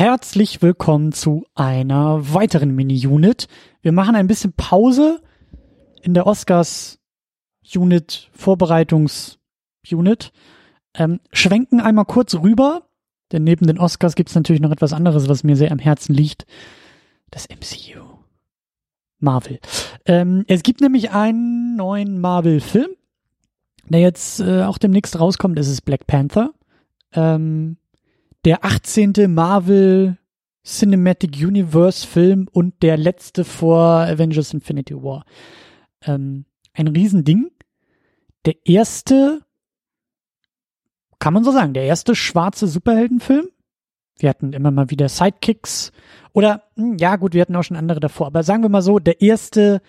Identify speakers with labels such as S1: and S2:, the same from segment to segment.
S1: Herzlich willkommen zu einer weiteren Mini-Unit. Wir machen ein bisschen Pause in der Oscars-Unit, Vorbereitungs-Unit. Ähm, schwenken einmal kurz rüber, denn neben den Oscars gibt es natürlich noch etwas anderes, was mir sehr am Herzen liegt. Das MCU. Marvel. Ähm, es gibt nämlich einen neuen Marvel-Film, der jetzt äh, auch demnächst rauskommt. Es ist Black Panther. Ähm, der 18. Marvel Cinematic Universe Film und der letzte vor Avengers Infinity War. Ähm, ein Riesending. Der erste, kann man so sagen, der erste schwarze Superheldenfilm. Wir hatten immer mal wieder Sidekicks oder, hm, ja gut, wir hatten auch schon andere davor, aber sagen wir mal so, der erste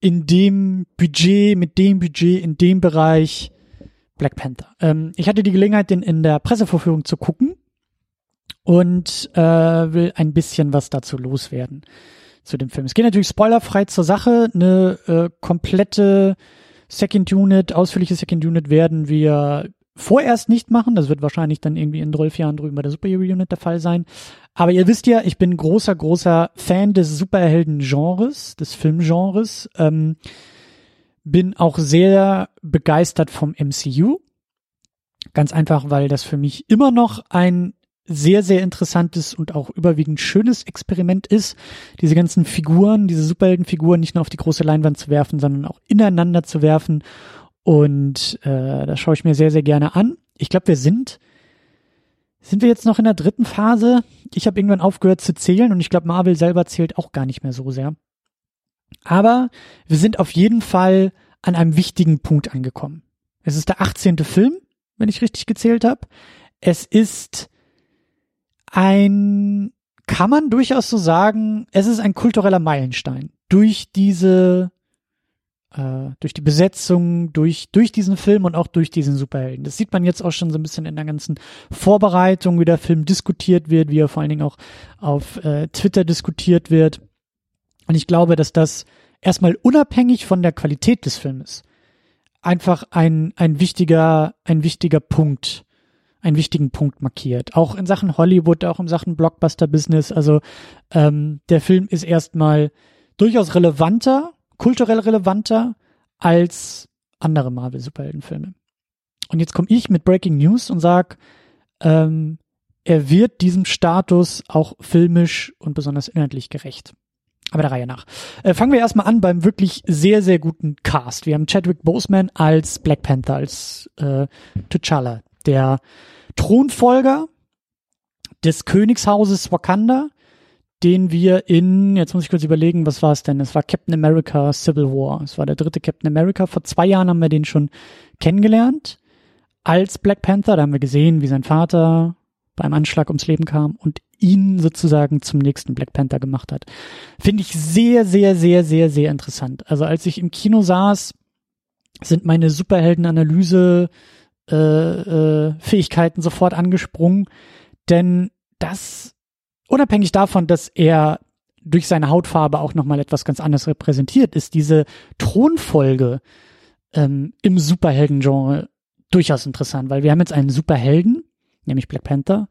S1: in dem Budget, mit dem Budget, in dem Bereich Black Panther. Ähm, ich hatte die Gelegenheit, den in der Pressevorführung zu gucken und äh, will ein bisschen was dazu loswerden zu dem Film. Es geht natürlich spoilerfrei zur Sache. Eine äh, komplette Second Unit, ausführliche Second Unit werden wir vorerst nicht machen. Das wird wahrscheinlich dann irgendwie in 12 Jahren drüben bei der Superhero Unit der Fall sein. Aber ihr wisst ja, ich bin großer, großer Fan des Superhelden-Genres, des Filmgenres. Ähm, bin auch sehr begeistert vom MCU. Ganz einfach, weil das für mich immer noch ein sehr, sehr interessantes und auch überwiegend schönes Experiment ist, diese ganzen Figuren, diese Superheldenfiguren nicht nur auf die große Leinwand zu werfen, sondern auch ineinander zu werfen. Und äh, das schaue ich mir sehr, sehr gerne an. Ich glaube, wir sind, sind wir jetzt noch in der dritten Phase? Ich habe irgendwann aufgehört zu zählen und ich glaube, Marvel selber zählt auch gar nicht mehr so sehr. Aber wir sind auf jeden Fall an einem wichtigen Punkt angekommen. Es ist der 18. Film, wenn ich richtig gezählt habe. Es ist ein, kann man durchaus so sagen, es ist ein kultureller Meilenstein. Durch diese, äh, durch die Besetzung, durch, durch diesen Film und auch durch diesen Superhelden. Das sieht man jetzt auch schon so ein bisschen in der ganzen Vorbereitung, wie der Film diskutiert wird, wie er vor allen Dingen auch auf äh, Twitter diskutiert wird. Und ich glaube, dass das erstmal unabhängig von der Qualität des Filmes einfach ein, ein wichtiger, ein wichtiger Punkt einen wichtigen Punkt markiert. Auch in Sachen Hollywood, auch in Sachen Blockbuster-Business. Also ähm, der Film ist erstmal durchaus relevanter, kulturell relevanter als andere Marvel-Superheldenfilme. Und jetzt komme ich mit Breaking News und sag, ähm, er wird diesem Status auch filmisch und besonders inhaltlich gerecht. Aber der Reihe nach. Äh, fangen wir erstmal an beim wirklich sehr, sehr guten Cast. Wir haben Chadwick Boseman als Black Panther, als äh, T'Challa, der Thronfolger des Königshauses Wakanda, den wir in, jetzt muss ich kurz überlegen, was war es denn? Es war Captain America Civil War. Es war der dritte Captain America. Vor zwei Jahren haben wir den schon kennengelernt als Black Panther. Da haben wir gesehen, wie sein Vater beim Anschlag ums Leben kam und ihn sozusagen zum nächsten Black Panther gemacht hat. Finde ich sehr, sehr, sehr, sehr, sehr interessant. Also als ich im Kino saß, sind meine Superheldenanalyse äh, äh, Fähigkeiten sofort angesprungen, denn das unabhängig davon, dass er durch seine Hautfarbe auch nochmal etwas ganz anderes repräsentiert, ist diese Thronfolge ähm, im Superhelden-Genre durchaus interessant, weil wir haben jetzt einen Superhelden, nämlich Black Panther,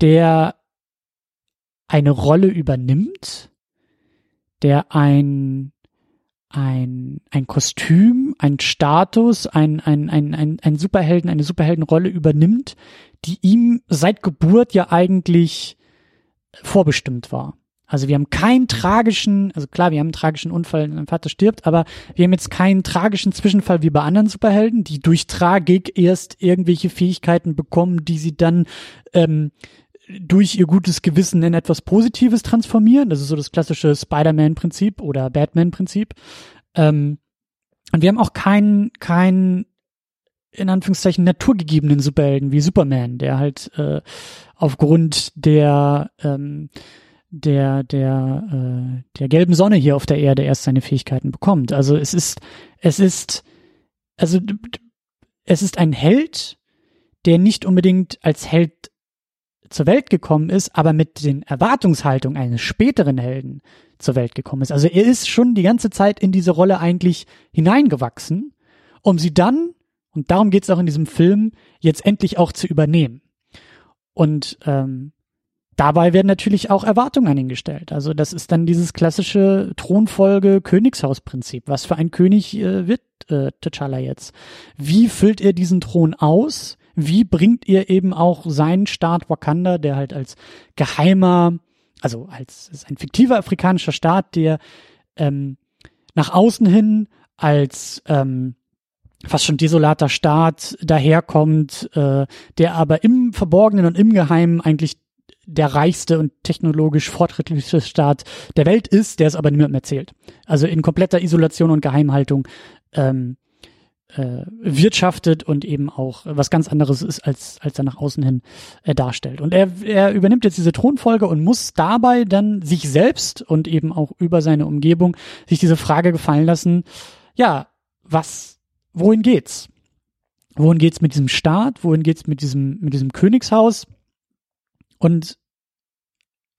S1: der eine Rolle übernimmt, der ein ein, ein Kostüm, ein Status, ein, ein, ein, ein, ein Superhelden, eine Superheldenrolle übernimmt, die ihm seit Geburt ja eigentlich vorbestimmt war. Also wir haben keinen tragischen, also klar, wir haben einen tragischen Unfall, sein Vater stirbt, aber wir haben jetzt keinen tragischen Zwischenfall wie bei anderen Superhelden, die durch Tragik erst irgendwelche Fähigkeiten bekommen, die sie dann ähm, durch ihr gutes Gewissen in etwas Positives transformieren. Das ist so das klassische Spider-Man-Prinzip oder Batman-Prinzip. Ähm, und wir haben auch keinen, keinen, in Anführungszeichen, naturgegebenen Superhelden wie Superman, der halt äh, aufgrund der, ähm, der, der, äh, der gelben Sonne hier auf der Erde erst seine Fähigkeiten bekommt. Also es ist, es ist, also es ist ein Held, der nicht unbedingt als Held zur Welt gekommen ist, aber mit den Erwartungshaltungen eines späteren Helden zur Welt gekommen ist. Also er ist schon die ganze Zeit in diese Rolle eigentlich hineingewachsen, um sie dann, und darum geht es auch in diesem Film, jetzt endlich auch zu übernehmen. Und ähm, dabei werden natürlich auch Erwartungen an ihn gestellt. Also das ist dann dieses klassische Thronfolge Königshausprinzip. Was für ein König äh, wird äh, T'Challa jetzt? Wie füllt er diesen Thron aus? Wie bringt ihr eben auch seinen Staat Wakanda, der halt als geheimer, also als ist ein fiktiver afrikanischer Staat, der ähm, nach außen hin als ähm, fast schon desolater Staat daherkommt, äh, der aber im Verborgenen und im Geheimen eigentlich der reichste und technologisch fortschrittlichste Staat der Welt ist, der es aber niemandem erzählt. Also in kompletter Isolation und Geheimhaltung ähm, äh, wirtschaftet und eben auch was ganz anderes ist, als, als er nach außen hin äh, darstellt. Und er, er übernimmt jetzt diese Thronfolge und muss dabei dann sich selbst und eben auch über seine Umgebung sich diese Frage gefallen lassen, ja, was, wohin geht's? Wohin geht's mit diesem Staat? Wohin geht's mit diesem, mit diesem Königshaus? Und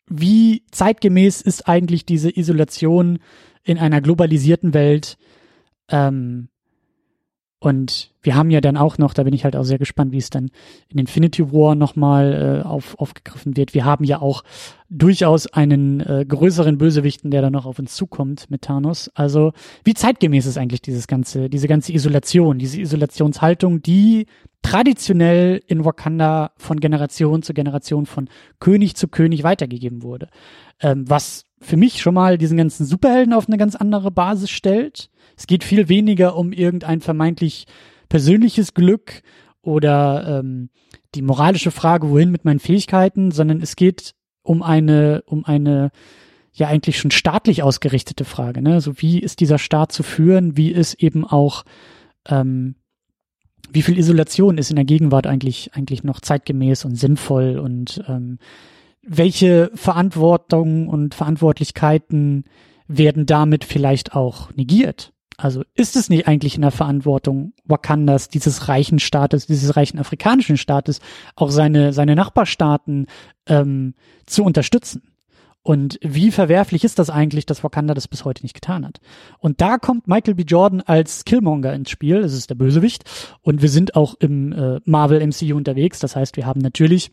S1: wie zeitgemäß ist eigentlich diese Isolation in einer globalisierten Welt? Ähm, und wir haben ja dann auch noch, da bin ich halt auch sehr gespannt, wie es dann in Infinity War nochmal äh, auf, aufgegriffen wird. Wir haben ja auch durchaus einen äh, größeren Bösewichten, der dann noch auf uns zukommt mit Thanos. Also wie zeitgemäß ist eigentlich dieses ganze, diese ganze Isolation, diese Isolationshaltung, die traditionell in Wakanda von Generation zu Generation, von König zu König weitergegeben wurde. Ähm, was für mich schon mal diesen ganzen Superhelden auf eine ganz andere Basis stellt es geht viel weniger um irgendein vermeintlich persönliches Glück oder ähm, die moralische Frage, wohin mit meinen Fähigkeiten, sondern es geht um eine, um eine ja eigentlich schon staatlich ausgerichtete Frage. Ne? So wie ist dieser Staat zu führen? Wie ist eben auch ähm, wie viel Isolation ist in der Gegenwart eigentlich eigentlich noch zeitgemäß und sinnvoll und ähm, welche Verantwortung und Verantwortlichkeiten werden damit vielleicht auch negiert? Also ist es nicht eigentlich in der Verantwortung Wakandas, dieses reichen Staates, dieses reichen afrikanischen Staates, auch seine, seine Nachbarstaaten ähm, zu unterstützen? Und wie verwerflich ist das eigentlich, dass Wakanda das bis heute nicht getan hat? Und da kommt Michael B. Jordan als Killmonger ins Spiel. Das ist der Bösewicht. Und wir sind auch im äh, Marvel MCU unterwegs. Das heißt, wir haben natürlich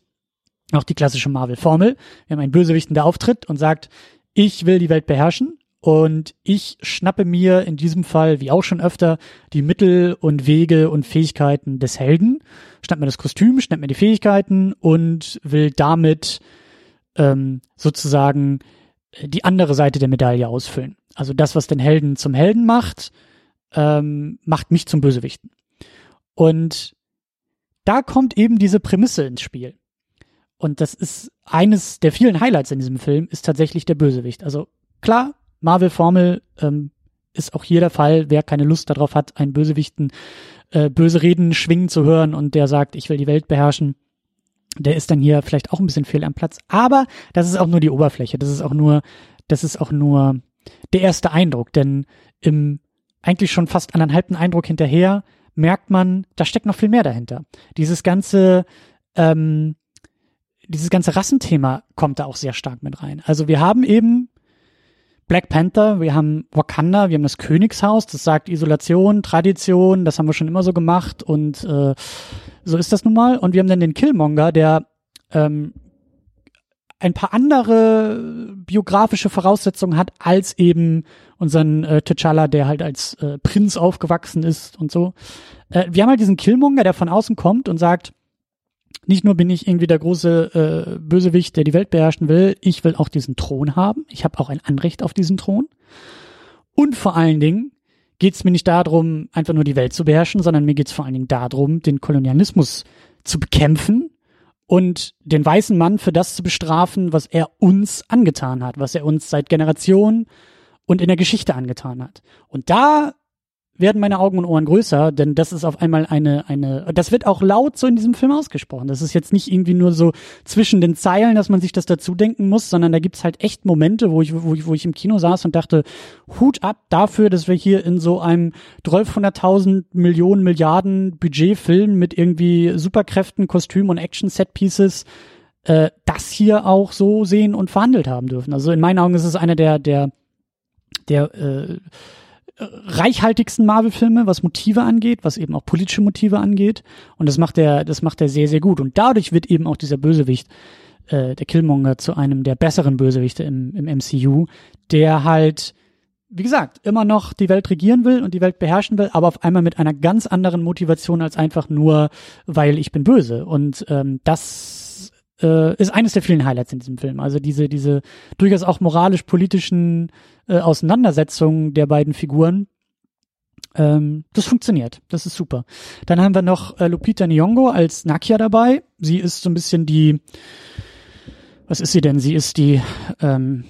S1: auch die klassische Marvel-Formel. Wir haben einen Bösewichten, der auftritt und sagt, ich will die Welt beherrschen. Und ich schnappe mir in diesem Fall, wie auch schon öfter, die Mittel und Wege und Fähigkeiten des Helden, schnapp mir das Kostüm, schnapp mir die Fähigkeiten und will damit ähm, sozusagen die andere Seite der Medaille ausfüllen. Also das, was den Helden zum Helden macht, ähm, macht mich zum Bösewichten. Und da kommt eben diese Prämisse ins Spiel. Und das ist eines der vielen Highlights in diesem Film, ist tatsächlich der Bösewicht. Also klar, Marvel-Formel ähm, ist auch hier der Fall. Wer keine Lust darauf hat, einen Bösewichten äh, böse Reden schwingen zu hören und der sagt, ich will die Welt beherrschen, der ist dann hier vielleicht auch ein bisschen fehl am Platz. Aber das ist auch nur die Oberfläche. Das ist auch nur, das ist auch nur der erste Eindruck. Denn im eigentlich schon fast anderthalbten Eindruck hinterher merkt man, da steckt noch viel mehr dahinter. Dieses ganze, ähm, dieses ganze Rassenthema kommt da auch sehr stark mit rein. Also wir haben eben Black Panther, wir haben Wakanda, wir haben das Königshaus, das sagt Isolation, Tradition, das haben wir schon immer so gemacht und äh, so ist das nun mal. Und wir haben dann den Killmonger, der ähm, ein paar andere biografische Voraussetzungen hat als eben unseren äh, T'Challa, der halt als äh, Prinz aufgewachsen ist und so. Äh, wir haben halt diesen Killmonger, der von außen kommt und sagt, nicht nur bin ich irgendwie der große äh, Bösewicht, der die Welt beherrschen will, ich will auch diesen Thron haben. Ich habe auch ein Anrecht auf diesen Thron. Und vor allen Dingen geht es mir nicht darum, einfach nur die Welt zu beherrschen, sondern mir geht es vor allen Dingen darum, den Kolonialismus zu bekämpfen und den weißen Mann für das zu bestrafen, was er uns angetan hat, was er uns seit Generationen und in der Geschichte angetan hat. Und da werden meine Augen und Ohren größer, denn das ist auf einmal eine, eine, das wird auch laut so in diesem Film ausgesprochen. Das ist jetzt nicht irgendwie nur so zwischen den Zeilen, dass man sich das dazu denken muss, sondern da gibt's halt echt Momente, wo ich, wo ich, wo ich im Kino saß und dachte, Hut ab dafür, dass wir hier in so einem 1200.000 Millionen Milliarden Budgetfilm mit irgendwie Superkräften, Kostüm und Action-Set-Pieces äh, das hier auch so sehen und verhandelt haben dürfen. Also in meinen Augen ist es einer der, der, der, äh, reichhaltigsten Marvel-Filme, was Motive angeht, was eben auch politische Motive angeht. Und das macht er, das macht er sehr, sehr gut. Und dadurch wird eben auch dieser Bösewicht äh, der Killmonger zu einem der besseren Bösewichte im, im MCU, der halt wie gesagt, immer noch die Welt regieren will und die Welt beherrschen will, aber auf einmal mit einer ganz anderen Motivation als einfach nur, weil ich bin böse. Und ähm, das äh, ist eines der vielen Highlights in diesem Film. Also diese, diese durchaus auch moralisch-politischen äh, Auseinandersetzungen der beiden Figuren. Ähm, das funktioniert. Das ist super. Dann haben wir noch äh, Lupita Nyong'o als Nakia dabei. Sie ist so ein bisschen die, was ist sie denn? Sie ist die, ähm,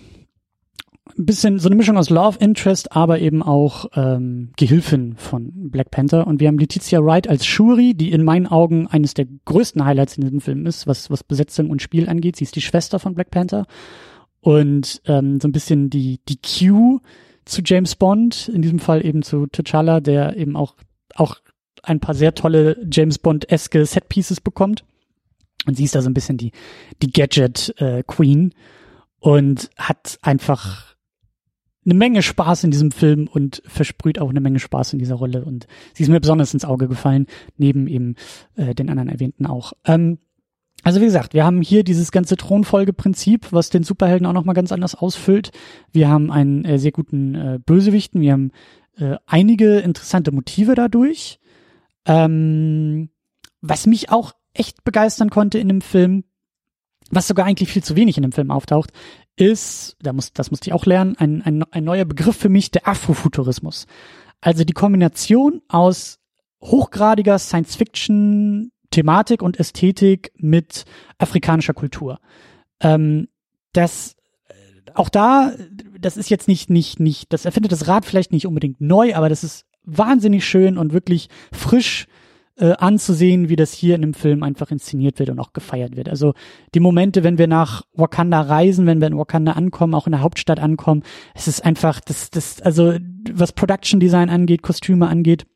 S1: ein bisschen so eine Mischung aus Love Interest, aber eben auch ähm, Gehilfin von Black Panther. Und wir haben Letizia Wright als Shuri, die in meinen Augen eines der größten Highlights in diesem Film ist, was, was Besetzung und Spiel angeht. Sie ist die Schwester von Black Panther und ähm, so ein bisschen die, die Q zu James Bond, in diesem Fall eben zu T'Challa, der eben auch, auch ein paar sehr tolle James Bond-eske Set-Pieces bekommt. Und sie ist da so ein bisschen die, die Gadget äh, Queen und hat einfach eine Menge Spaß in diesem Film und versprüht auch eine Menge Spaß in dieser Rolle. Und sie ist mir besonders ins Auge gefallen, neben eben äh, den anderen erwähnten auch. Ähm, also wie gesagt, wir haben hier dieses ganze Thronfolgeprinzip, was den Superhelden auch nochmal ganz anders ausfüllt. Wir haben einen äh, sehr guten äh, Bösewichten, wir haben äh, einige interessante Motive dadurch. Ähm, was mich auch echt begeistern konnte in dem Film, was sogar eigentlich viel zu wenig in dem Film auftaucht, ist, da muss, das musste ich auch lernen, ein, ein, ein neuer Begriff für mich, der Afrofuturismus. Also die Kombination aus hochgradiger Science-Fiction-Thematik und Ästhetik mit afrikanischer Kultur. Ähm, das auch da, das ist jetzt nicht, nicht, nicht, das erfindet das Rad vielleicht nicht unbedingt neu, aber das ist wahnsinnig schön und wirklich frisch äh, anzusehen, wie das hier in dem Film einfach inszeniert wird und auch gefeiert wird. Also die Momente, wenn wir nach Wakanda reisen, wenn wir in Wakanda ankommen, auch in der Hauptstadt ankommen, es ist einfach, das, das, also was Production Design angeht, Kostüme angeht,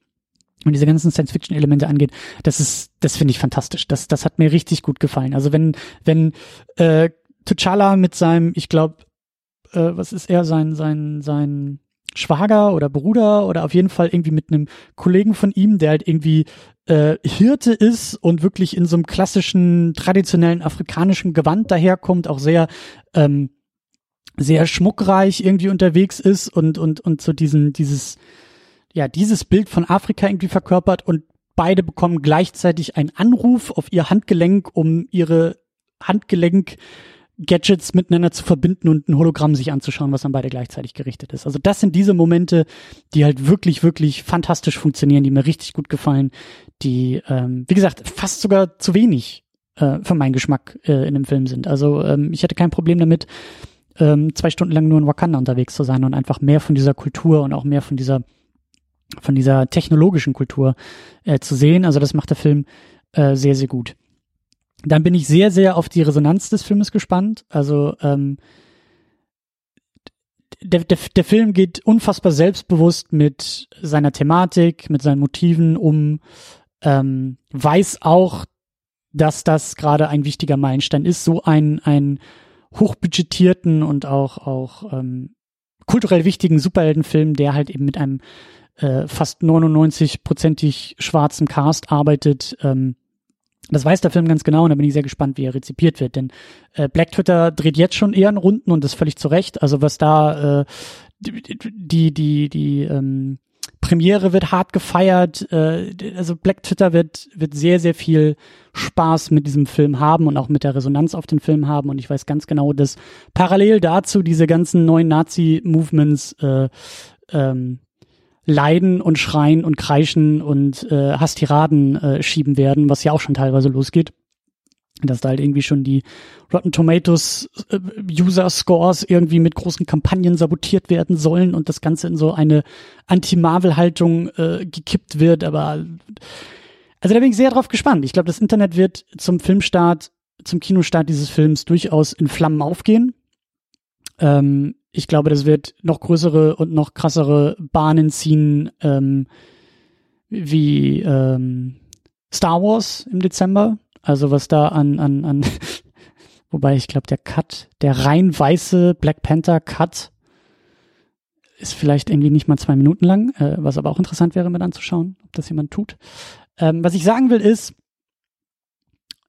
S1: und diese ganzen Science-Fiction-Elemente angeht, das ist, das finde ich fantastisch. Das, das hat mir richtig gut gefallen. Also wenn, wenn äh, T'Challa mit seinem, ich glaube, äh, was ist er, sein, sein, sein Schwager oder Bruder oder auf jeden Fall irgendwie mit einem Kollegen von ihm, der halt irgendwie äh, Hirte ist und wirklich in so einem klassischen, traditionellen afrikanischen Gewand daherkommt, auch sehr, ähm, sehr schmuckreich irgendwie unterwegs ist und, und, und so diesen, dieses, ja, dieses Bild von Afrika irgendwie verkörpert und beide bekommen gleichzeitig einen Anruf auf ihr Handgelenk, um ihre Handgelenk Gadgets miteinander zu verbinden und ein Hologramm sich anzuschauen, was an beide gleichzeitig gerichtet ist. Also das sind diese Momente, die halt wirklich, wirklich fantastisch funktionieren, die mir richtig gut gefallen, die, ähm, wie gesagt, fast sogar zu wenig äh, für meinen Geschmack äh, in dem Film sind. Also ähm, ich hätte kein Problem damit, ähm, zwei Stunden lang nur in Wakanda unterwegs zu sein und einfach mehr von dieser Kultur und auch mehr von dieser von dieser technologischen Kultur äh, zu sehen. Also das macht der Film äh, sehr, sehr gut. Dann bin ich sehr, sehr auf die Resonanz des Filmes gespannt. Also ähm, der, der, der Film geht unfassbar selbstbewusst mit seiner Thematik, mit seinen Motiven um, ähm, weiß auch, dass das gerade ein wichtiger Meilenstein ist, so ein, ein hochbudgetierten und auch, auch ähm, kulturell wichtigen Superheldenfilm, der halt eben mit einem äh, fast 99-prozentig schwarzen Cast arbeitet, ähm, das weiß der Film ganz genau und da bin ich sehr gespannt, wie er rezipiert wird. Denn äh, Black Twitter dreht jetzt schon eher in Runden und das völlig zu Recht. Also was da äh, die die die ähm, Premiere wird hart gefeiert. Äh, also Black Twitter wird wird sehr sehr viel Spaß mit diesem Film haben und auch mit der Resonanz auf den Film haben. Und ich weiß ganz genau, dass parallel dazu diese ganzen neuen Nazi-Movements äh, ähm, leiden und schreien und kreischen und äh, Hastiraden äh, schieben werden, was ja auch schon teilweise losgeht. Dass da halt irgendwie schon die Rotten Tomatoes äh, User Scores irgendwie mit großen Kampagnen sabotiert werden sollen und das Ganze in so eine Anti-Marvel-Haltung äh, gekippt wird. Aber also da bin ich sehr drauf gespannt. Ich glaube, das Internet wird zum Filmstart, zum Kinostart dieses Films durchaus in Flammen aufgehen. Ähm, ich glaube, das wird noch größere und noch krassere Bahnen ziehen, ähm, wie ähm, Star Wars im Dezember. Also was da an, an, an wobei ich glaube, der Cut, der rein weiße Black Panther Cut ist vielleicht irgendwie nicht mal zwei Minuten lang, äh, was aber auch interessant wäre, mir anzuschauen, ob das jemand tut. Ähm, was ich sagen will ist,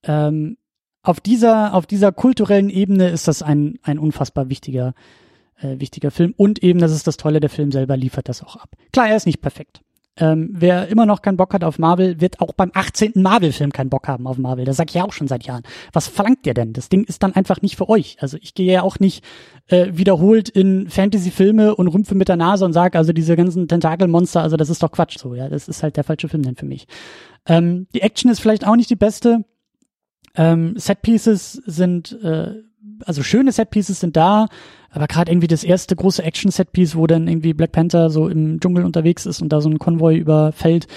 S1: ähm, auf dieser, auf dieser kulturellen Ebene ist das ein, ein unfassbar wichtiger, äh, wichtiger Film. Und eben, das ist das Tolle, der Film selber liefert das auch ab. Klar, er ist nicht perfekt. Ähm, wer immer noch keinen Bock hat auf Marvel, wird auch beim 18. Marvel-Film keinen Bock haben auf Marvel. Das sag ich ja auch schon seit Jahren. Was verlangt ihr denn? Das Ding ist dann einfach nicht für euch. Also ich gehe ja auch nicht äh, wiederholt in Fantasy-Filme und rümpfe mit der Nase und sage, also diese ganzen Tentakelmonster, also das ist doch Quatsch so. Ja, das ist halt der falsche Film denn für mich. Ähm, die Action ist vielleicht auch nicht die beste. Ähm, Set-Pieces sind, äh, also schöne Set-Pieces sind da, aber gerade irgendwie das erste große Action-Set-Piece, wo dann irgendwie Black Panther so im Dschungel unterwegs ist und da so ein Konvoi überfällt.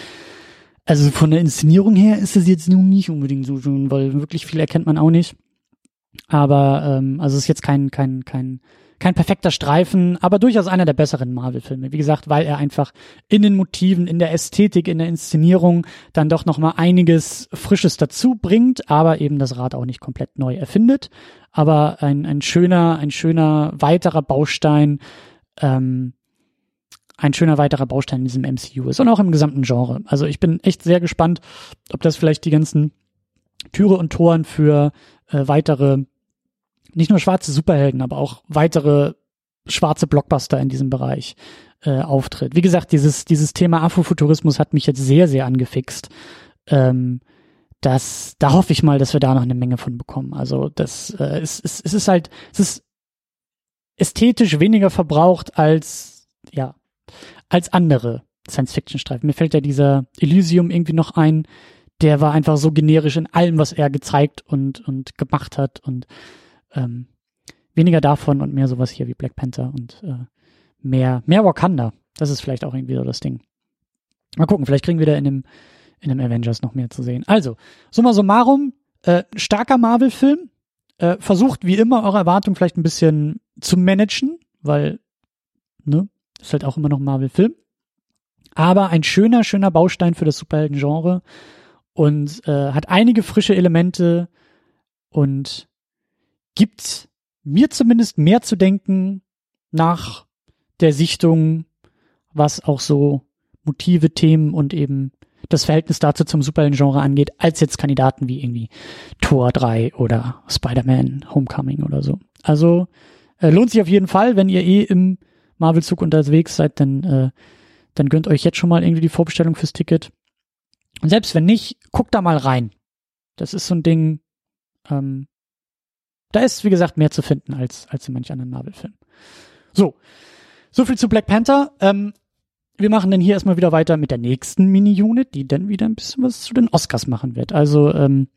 S1: Also von der Inszenierung her ist es jetzt nun nicht unbedingt so schön, weil wirklich viel erkennt man auch nicht. Aber ähm, also es ist jetzt kein kein kein kein perfekter Streifen, aber durchaus einer der besseren Marvel-Filme. Wie gesagt, weil er einfach in den Motiven, in der Ästhetik, in der Inszenierung dann doch noch mal einiges Frisches dazu bringt, aber eben das Rad auch nicht komplett neu erfindet. Aber ein, ein schöner, ein schöner weiterer Baustein, ähm, ein schöner weiterer Baustein in diesem MCU ist und auch im gesamten Genre. Also ich bin echt sehr gespannt, ob das vielleicht die ganzen Türe und Toren für äh, weitere nicht nur schwarze Superhelden, aber auch weitere schwarze Blockbuster in diesem Bereich äh, auftritt. Wie gesagt, dieses, dieses Thema Afrofuturismus hat mich jetzt sehr, sehr angefixt. Ähm, das, da hoffe ich mal, dass wir da noch eine Menge von bekommen. Also das äh, es, es, es ist halt, es ist ästhetisch weniger verbraucht als, ja, als andere Science-Fiction-Streifen. Mir fällt ja dieser Elysium irgendwie noch ein, der war einfach so generisch in allem, was er gezeigt und, und gemacht hat und ähm, weniger davon und mehr sowas hier wie Black Panther und äh, mehr, mehr Wakanda. Das ist vielleicht auch irgendwie so das Ding. Mal gucken, vielleicht kriegen wir da in dem, in dem Avengers noch mehr zu sehen. Also, summa summarum, äh, starker Marvel-Film. Äh, versucht wie immer eure Erwartungen vielleicht ein bisschen zu managen, weil, ne, ist halt auch immer noch ein Marvel-Film. Aber ein schöner, schöner Baustein für das Superhelden-Genre und äh, hat einige frische Elemente und gibt mir zumindest mehr zu denken nach der Sichtung, was auch so Motive, Themen und eben das Verhältnis dazu zum Superhelden-Genre angeht, als jetzt Kandidaten wie irgendwie Thor 3 oder Spider-Man Homecoming oder so. Also äh, lohnt sich auf jeden Fall, wenn ihr eh im Marvel-Zug unterwegs seid, dann, äh, dann gönnt euch jetzt schon mal irgendwie die Vorbestellung fürs Ticket. Und selbst wenn nicht, guckt da mal rein. Das ist so ein Ding, ähm, da ist, wie gesagt, mehr zu finden als, als in manch anderen Marvel-Filmen. So. So viel zu Black Panther. Ähm, wir machen dann hier erstmal wieder weiter mit der nächsten Mini-Unit, die dann wieder ein bisschen was zu den Oscars machen wird. Also, ähm,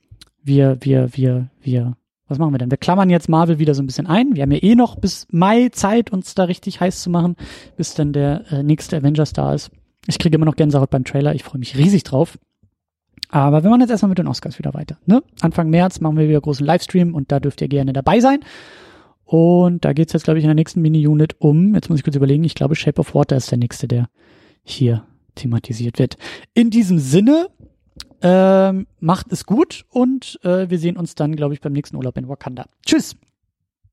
S1: wir, wir, wir, wir, was machen wir denn? Wir klammern jetzt Marvel wieder so ein bisschen ein. Wir haben ja eh noch bis Mai Zeit, uns da richtig heiß zu machen, bis dann der äh, nächste Avengers da ist. Ich kriege immer noch Gänsehaut beim Trailer. Ich freue mich riesig drauf. Aber wir machen jetzt erstmal mit den Oscars wieder weiter. Ne? Anfang März machen wir wieder großen Livestream und da dürft ihr gerne dabei sein. Und da geht's jetzt, glaube ich, in der nächsten Mini-Unit um, jetzt muss ich kurz überlegen, ich glaube, Shape of Water ist der nächste, der hier thematisiert wird. In diesem Sinne, ähm, macht es gut und äh, wir sehen uns dann, glaube ich, beim nächsten Urlaub in Wakanda. Tschüss!